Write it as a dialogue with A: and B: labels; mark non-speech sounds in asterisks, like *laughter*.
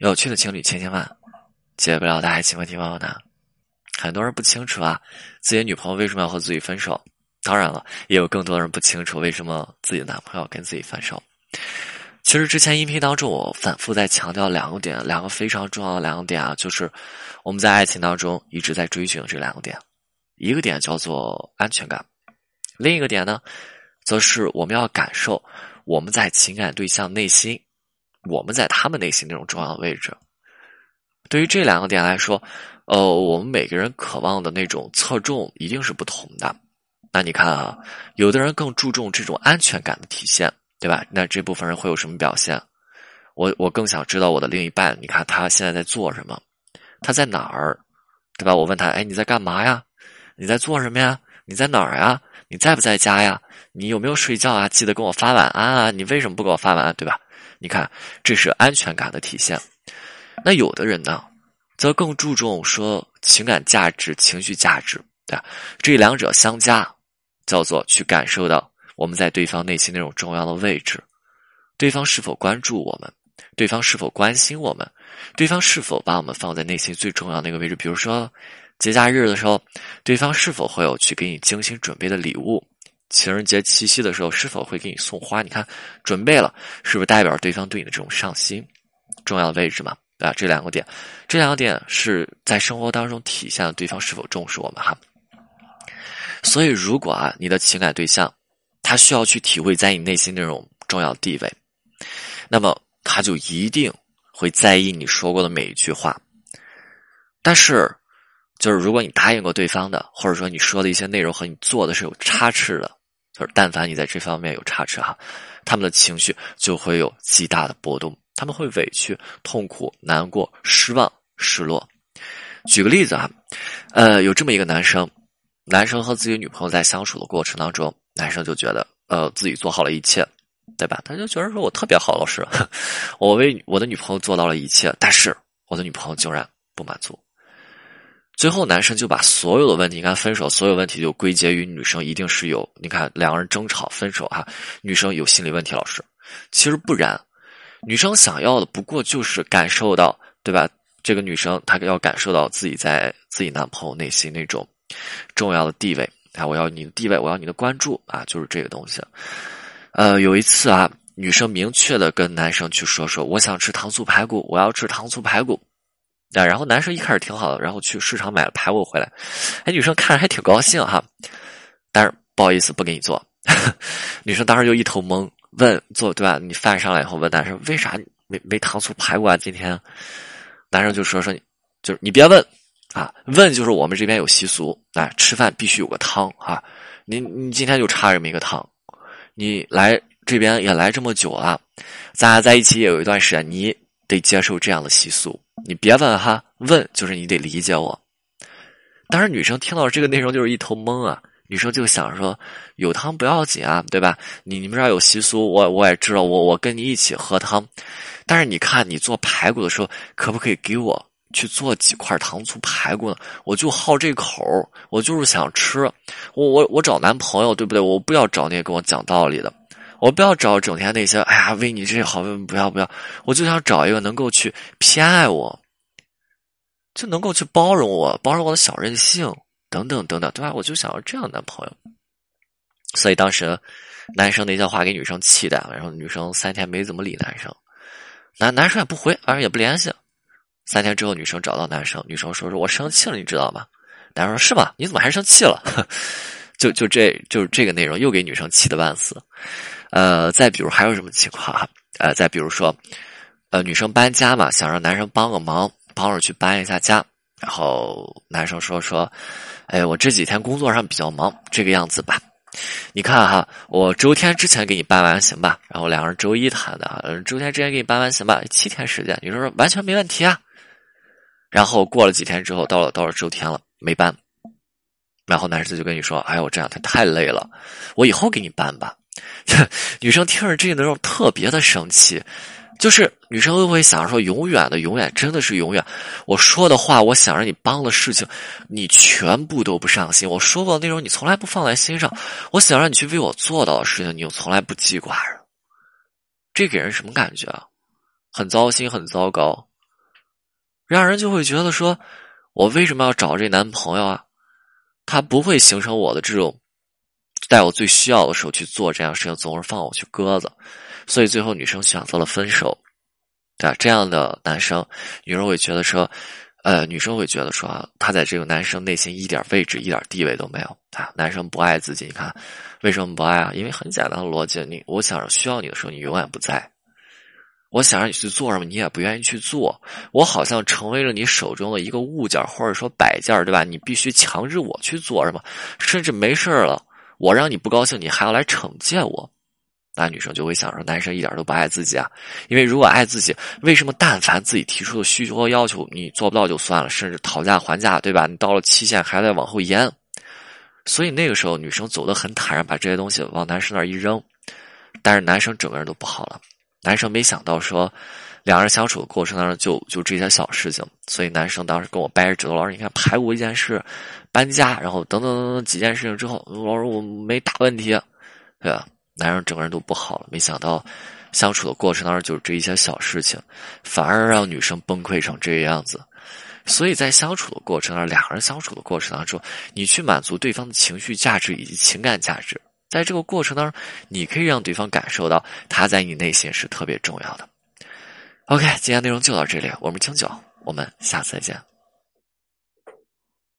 A: 有趣的情侣千千万，解不了的爱情问题万万难。很多人不清楚啊，自己女朋友为什么要和自己分手。当然了，也有更多人不清楚为什么自己的男朋友跟自己分手。其实之前音频当中，我反复在强调两个点，两个非常重要的两个点啊，就是我们在爱情当中一直在追寻这两个点。一个点叫做安全感，另一个点呢，则是我们要感受我们在情感对象内心，我们在他们内心那种重要的位置。对于这两个点来说，呃，我们每个人渴望的那种侧重一定是不同的。那你看啊，有的人更注重这种安全感的体现。对吧？那这部分人会有什么表现？我我更想知道我的另一半，你看他现在在做什么？他在哪儿？对吧？我问他，哎，你在干嘛呀？你在做什么呀？你在哪儿呀？你在不在家呀？你有没有睡觉啊？记得给我发晚安啊！你为什么不给我发晚安？对吧？你看，这是安全感的体现。那有的人呢，则更注重说情感价值、情绪价值，对吧？这两者相加，叫做去感受到。我们在对方内心那种重要的位置，对方是否关注我们？对方是否关心我们？对方是否把我们放在内心最重要那个位置？比如说，节假日的时候，对方是否会有去给你精心准备的礼物？情人节、七夕的时候，是否会给你送花？你看，准备了，是不是代表对方对你的这种上心？重要位置嘛，啊？这两个点，这两个点是在生活当中体现了对方是否重视我们哈。所以，如果啊，你的情感对象，他需要去体会在你内心那种重要地位，那么他就一定会在意你说过的每一句话。但是，就是如果你答应过对方的，或者说你说的一些内容和你做的是有差池的，就是但凡你在这方面有差池哈，他们的情绪就会有极大的波动，他们会委屈、痛苦、难过、失望、失落。举个例子啊，呃，有这么一个男生，男生和自己女朋友在相处的过程当中。男生就觉得，呃，自己做好了一切，对吧？他就觉得说我特别好，老师，*laughs* 我为我的女朋友做到了一切，但是我的女朋友竟然不满足。最后，男生就把所有的问题，你看分手，所有问题就归结于女生一定是有，你看两个人争吵分手哈，女生有心理问题。老师，其实不然，女生想要的不过就是感受到，对吧？这个女生她要感受到自己在自己男朋友内心那种重要的地位。啊！我要你的地位，我要你的关注啊！就是这个东西。呃，有一次啊，女生明确的跟男生去说说，我想吃糖醋排骨，我要吃糖醋排骨。啊，然后男生一开始挺好的，然后去市场买了排骨回来。哎，女生看着还挺高兴哈，但是不好意思不给你做。*laughs* 女生当时就一头懵，问做对吧？你饭上来以后问男生为啥没没糖醋排骨啊？今天男生就说说你，就是你别问。啊，问就是我们这边有习俗，啊，吃饭必须有个汤啊！你你今天就差这么一个汤，你来这边也来这么久了，咱俩在一起也有一段时间，你得接受这样的习俗。你别问哈，问就是你得理解我。当时女生听到这个内容就是一头懵啊，女生就想说有汤不要紧啊，对吧？你你们这儿有习俗，我我也知道，我我跟你一起喝汤，但是你看你做排骨的时候，可不可以给我？去做几块糖醋排骨呢？我就好这口我就是想吃。我我我找男朋友，对不对？我不要找那些跟我讲道理的，我不要找整天那些哎呀为你这些好，不要不要。我就想找一个能够去偏爱我，就能够去包容我，包容我的小任性等等等等，对吧？我就想要这样的男朋友。所以当时男生那些话给女生气的，然后女生三天没怎么理男生，男男生也不回，反正也不联系。三天之后，女生找到男生，女生说：“说我生气了，你知道吗？”男生说：“是吗？你怎么还生气了？” *laughs* 就就这就是这个内容，又给女生气得半死。呃，再比如还有什么情况啊？呃，再比如说，呃，女生搬家嘛，想让男生帮个忙，帮着去搬一下家。然后男生说：“说，哎，我这几天工作上比较忙，这个样子吧。你看哈，我周天之前给你搬完行吧？然后两个人周一谈的，周天之前给你搬完行吧？七天时间，女生说完全没问题啊。”然后过了几天之后，到了到了周天了，没搬。然后男生就跟你说：“哎呦，我这两天太累了，我以后给你搬吧。” *laughs* 女生听着这个的时候特别的生气，就是女生都会想说：“永远的，永远，真的是永远。我说的话，我想让你帮的事情，你全部都不上心。我说过的内容，你从来不放在心上。我想让你去为我做到的事情，你又从来不记挂着。这给人什么感觉啊？很糟心，很糟糕。”让人就会觉得说，我为什么要找这男朋友啊？他不会形成我的这种，在我最需要的时候去做这样事情，总是放我去鸽子，所以最后女生选择了分手。对？这样的男生，女生会觉得说，呃，女生会觉得说，他在这个男生内心一点位置、一点地位都没有啊。男生不爱自己，你看为什么不爱啊？因为很简单的逻辑，你我想需要你的时候，你永远不在。我想让你去做什么，你也不愿意去做。我好像成为了你手中的一个物件，或者说摆件，对吧？你必须强制我去做什么，甚至没事了，我让你不高兴，你还要来惩戒我。那女生就会想说，男生一点都不爱自己啊。因为如果爱自己，为什么但凡自己提出的需求和要求你做不到就算了，甚至讨价还价，对吧？你到了期限还在往后延。所以那个时候，女生走得很坦然，把这些东西往男生那儿一扔。但是男生整个人都不好了。男生没想到说，两人相处的过程当中就就这些小事情，所以男生当时跟我掰着指头，老师你看排过一件事，搬家，然后等等等等几件事情之后，老师我没大问题，对吧？男人整个人都不好了。没想到相处的过程当中就是这一些小事情，反而让女生崩溃成这个样子。所以在相处的过程当中，两个人相处的过程当中，你去满足对方的情绪价值以及情感价值。在这个过程当中，你可以让对方感受到他在你内心是特别重要的。OK，今天内容就到这里，我们清酒，我们下次再见。